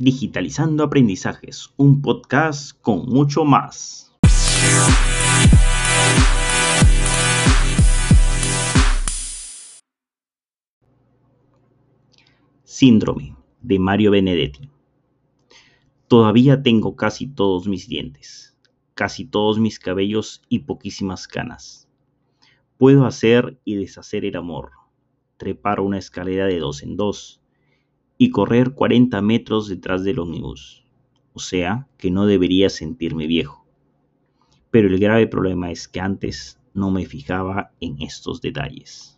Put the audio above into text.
Digitalizando Aprendizajes, un podcast con mucho más. Síndrome de Mario Benedetti. Todavía tengo casi todos mis dientes, casi todos mis cabellos y poquísimas canas. Puedo hacer y deshacer el amor, trepar una escalera de dos en dos y correr 40 metros detrás del ómnibus. O sea, que no debería sentirme viejo. Pero el grave problema es que antes no me fijaba en estos detalles.